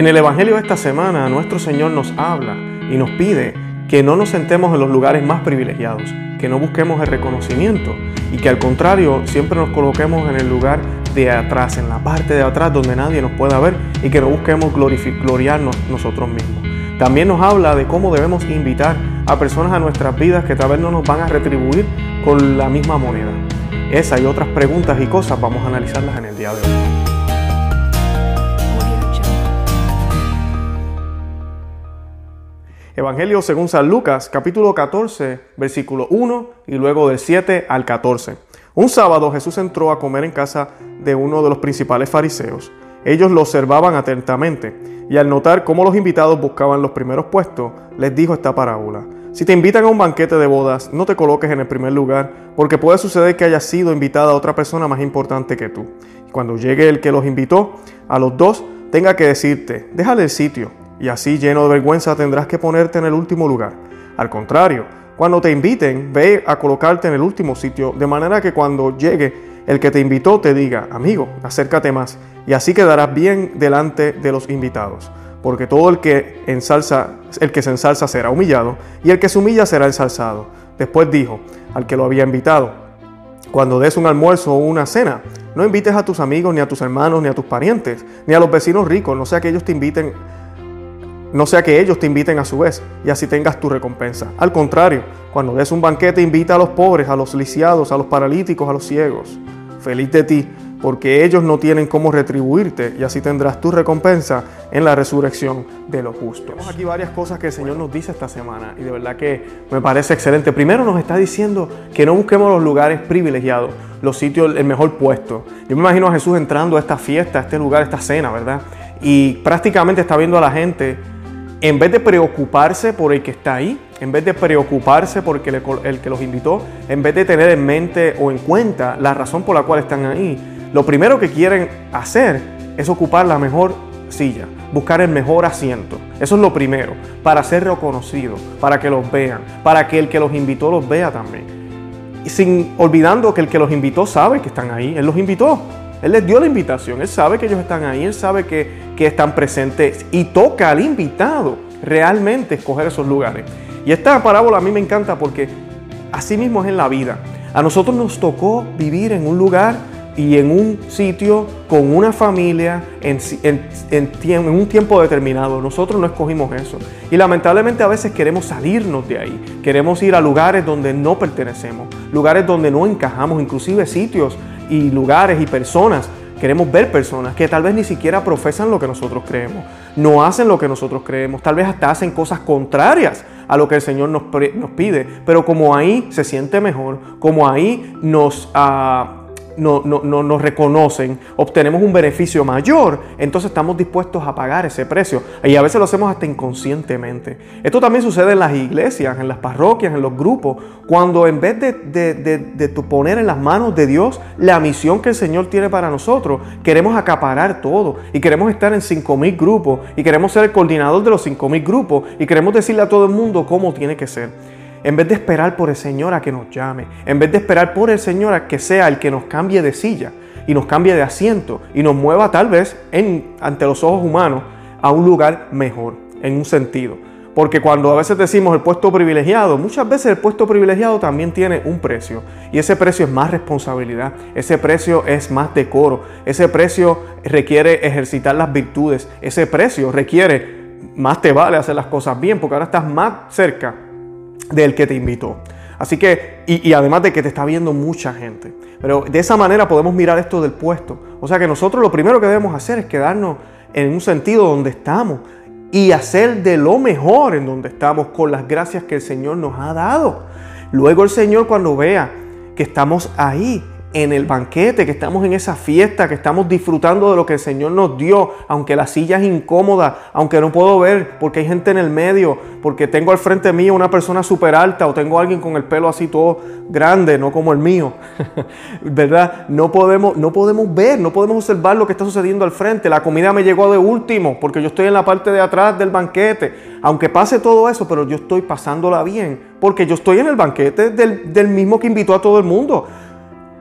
En el Evangelio de esta semana, nuestro Señor nos habla y nos pide que no nos sentemos en los lugares más privilegiados, que no busquemos el reconocimiento y que al contrario siempre nos coloquemos en el lugar de atrás, en la parte de atrás donde nadie nos pueda ver y que no busquemos gloriarnos nosotros mismos. También nos habla de cómo debemos invitar a personas a nuestras vidas que tal vez no nos van a retribuir con la misma moneda. Esa y otras preguntas y cosas vamos a analizarlas en el día de hoy. Evangelio según San Lucas, capítulo 14, versículo 1 y luego del 7 al 14. Un sábado Jesús entró a comer en casa de uno de los principales fariseos. Ellos lo observaban atentamente y al notar cómo los invitados buscaban los primeros puestos, les dijo esta parábola. Si te invitan a un banquete de bodas, no te coloques en el primer lugar, porque puede suceder que haya sido invitada otra persona más importante que tú. Cuando llegue el que los invitó, a los dos, tenga que decirte, déjale el sitio y así lleno de vergüenza tendrás que ponerte en el último lugar. Al contrario, cuando te inviten, ve a colocarte en el último sitio, de manera que cuando llegue el que te invitó te diga, amigo, acércate más, y así quedarás bien delante de los invitados. Porque todo el que ensalza, el que se ensalza será humillado, y el que se humilla será ensalzado. Después dijo al que lo había invitado, cuando des un almuerzo o una cena, no invites a tus amigos, ni a tus hermanos, ni a tus parientes, ni a los vecinos ricos, no sea que ellos te inviten no sea que ellos te inviten a su vez y así tengas tu recompensa. Al contrario, cuando des un banquete invita a los pobres, a los lisiados, a los paralíticos, a los ciegos. Feliz de ti, porque ellos no tienen cómo retribuirte y así tendrás tu recompensa en la resurrección de los justos. Tenemos aquí varias cosas que el Señor nos dice esta semana y de verdad que me parece excelente. Primero nos está diciendo que no busquemos los lugares privilegiados, los sitios, el mejor puesto. Yo me imagino a Jesús entrando a esta fiesta, a este lugar, a esta cena, ¿verdad? Y prácticamente está viendo a la gente en vez de preocuparse por el que está ahí, en vez de preocuparse por el que los invitó, en vez de tener en mente o en cuenta la razón por la cual están ahí, lo primero que quieren hacer es ocupar la mejor silla, buscar el mejor asiento. Eso es lo primero, para ser reconocido, para que los vean, para que el que los invitó los vea también. sin olvidando que el que los invitó sabe que están ahí, él los invitó. Él les dio la invitación, Él sabe que ellos están ahí, Él sabe que, están presentes y toca al invitado realmente escoger esos lugares. Y esta parábola a mí me encanta porque así mismo es en la vida. A nosotros nos tocó vivir en un lugar y en un sitio con una familia en, en, un tiempo determinado. Nosotros no escogimos eso. Y lamentablemente a veces queremos salirnos de ahí. Queremos ir a lugares donde no pertenecemos, lugares donde no encajamos, inclusive sitios y lugares y personas. Queremos ver personas que tal vez ni siquiera profesan lo que nosotros creemos, no hacen lo que nosotros creemos, tal vez hasta hacen cosas contrarias a lo que el Señor nos, nos pide, pero como ahí se siente mejor, como ahí nos... Uh, no, no, nos reconocen, obtenemos un beneficio mayor, entonces estamos dispuestos a pagar ese precio. Y a veces lo hacemos hasta inconscientemente. Esto también sucede en las iglesias, en las parroquias, en los grupos, cuando en vez de, de, poner en las manos de Dios la misión que el Señor tiene para nosotros, queremos acaparar todo y queremos estar en 5.000 grupos y queremos ser el coordinador de los 5.000 grupos y queremos decirle a todo el mundo cómo tiene que ser. En vez de esperar por el Señor a que nos llame, en vez de esperar por el Señor a que sea el que nos cambie de silla y nos cambie de asiento y nos mueva tal vez ante los ojos humanos a un lugar mejor, en un sentido. Porque cuando a veces decimos el puesto privilegiado, muchas veces el puesto privilegiado también tiene un precio. Y ese precio es más responsabilidad, ese precio es más decoro, ese precio requiere ejercitar las virtudes, ese precio requiere, más te vale hacer las cosas bien, porque ahora estás más cerca del que te invitó. Así que, y, además de que te está viendo mucha gente. Pero de esa manera podemos mirar esto del puesto. O sea que nosotros lo primero que debemos hacer es quedarnos en un sentido donde estamos y hacer de lo mejor en donde estamos con las gracias que el Señor nos ha dado. Luego el Señor cuando vea que estamos ahí en el banquete, que estamos en esa fiesta, que estamos disfrutando de lo que el Señor nos dio, aunque la silla es incómoda, aunque no puedo ver porque hay gente en el medio, porque tengo al frente mío una persona súper alta o tengo alguien con el pelo así todo grande, no como el mío, ¿verdad? No podemos, no podemos ver, no podemos observar lo que está sucediendo al frente. La comida me llegó de último porque yo estoy en la parte de atrás del banquete. Aunque pase todo eso, pero yo estoy pasándola bien porque yo estoy en el banquete del, del mismo que invitó a todo el mundo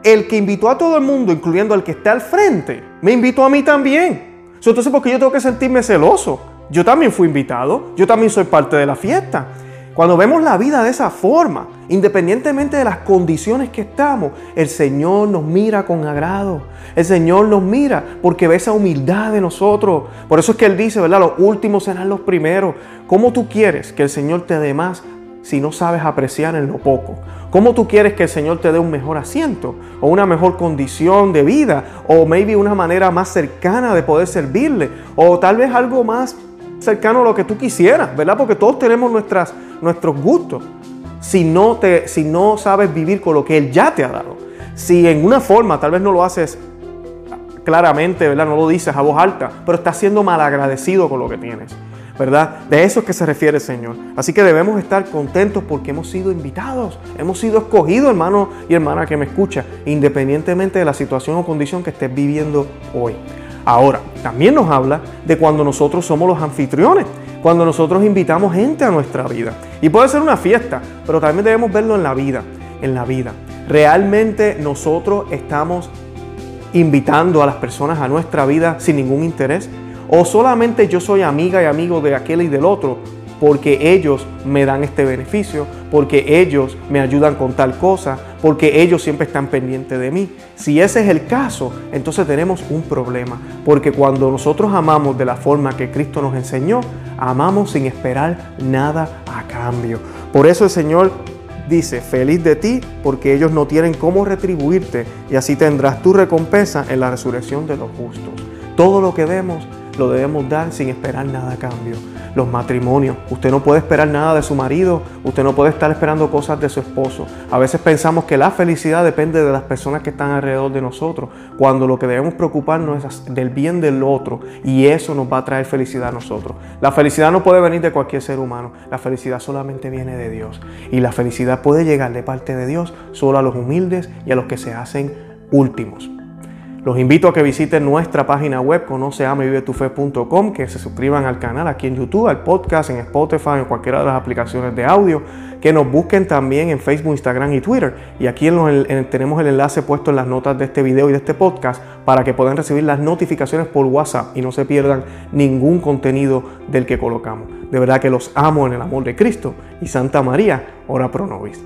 el que invitó a todo el mundo, incluyendo al que está al frente, me invitó a mí también. Entonces, ¿por qué yo tengo que sentirme celoso? Yo también fui invitado, yo también soy parte de la fiesta. Cuando vemos la vida de esa forma, independientemente de las condiciones que estamos, el Señor nos mira con agrado. El Señor nos mira porque ve esa humildad de nosotros. Por eso es que Él dice, ¿verdad? Los últimos serán los primeros. ¿Cómo tú quieres que el Señor te dé más si no sabes apreciar en lo poco? ¿Cómo tú quieres que el Señor te dé un mejor asiento o una mejor condición de vida o maybe una manera más cercana de poder servirle o tal vez algo más cercano a lo que tú quisieras, ¿verdad? Porque todos tenemos nuestras, nuestros gustos. Si no, te, si no sabes vivir con lo que Él ya te ha dado, si en una forma tal vez no lo haces claramente, ¿verdad? No lo dices a voz alta, pero estás siendo malagradecido con lo que tienes. ¿Verdad? De eso es que se refiere Señor. Así que debemos estar contentos porque hemos sido invitados, hemos sido escogidos, hermano y hermana que me escucha, independientemente de la situación o condición que estés viviendo hoy. Ahora, también nos habla de cuando nosotros somos los anfitriones, cuando nosotros invitamos gente a nuestra vida. Y puede ser una fiesta, pero también debemos verlo en la vida, en la vida. Realmente nosotros estamos invitando a las personas a nuestra vida sin ningún interés. O solamente yo soy amiga y amigo de aquel y del otro porque ellos me dan este beneficio, porque ellos me ayudan con tal cosa, porque ellos siempre están pendientes de mí. Si ese es el caso, entonces tenemos un problema, porque cuando nosotros amamos de la forma que Cristo nos enseñó, amamos sin esperar nada a cambio. Por eso el Señor dice, feliz de ti, porque ellos no tienen cómo retribuirte, y así tendrás tu recompensa en la resurrección de los justos. Todo lo que vemos lo debemos dar sin esperar nada a cambio. Los matrimonios, usted no puede esperar nada de su marido, usted no puede estar esperando cosas de su esposo. A veces pensamos que la felicidad depende de las personas que están alrededor de nosotros, cuando lo que debemos preocuparnos es del bien del otro y eso nos va a traer felicidad a nosotros. La felicidad no puede venir de cualquier ser humano, la felicidad solamente viene de Dios y la felicidad puede llegar de parte de Dios solo a los humildes y a los que se hacen últimos. Los invito a que visiten nuestra página web conoceamevivetufe.com, que se suscriban al canal aquí en YouTube, al podcast, en Spotify, en cualquiera de las aplicaciones de audio, que nos busquen también en Facebook, Instagram y Twitter. Y aquí tenemos el enlace puesto en las notas de este video y de este podcast para que puedan recibir las notificaciones por WhatsApp y no se pierdan ningún contenido del que colocamos. De verdad que los amo en el amor de Cristo y Santa María, ora pro nobis.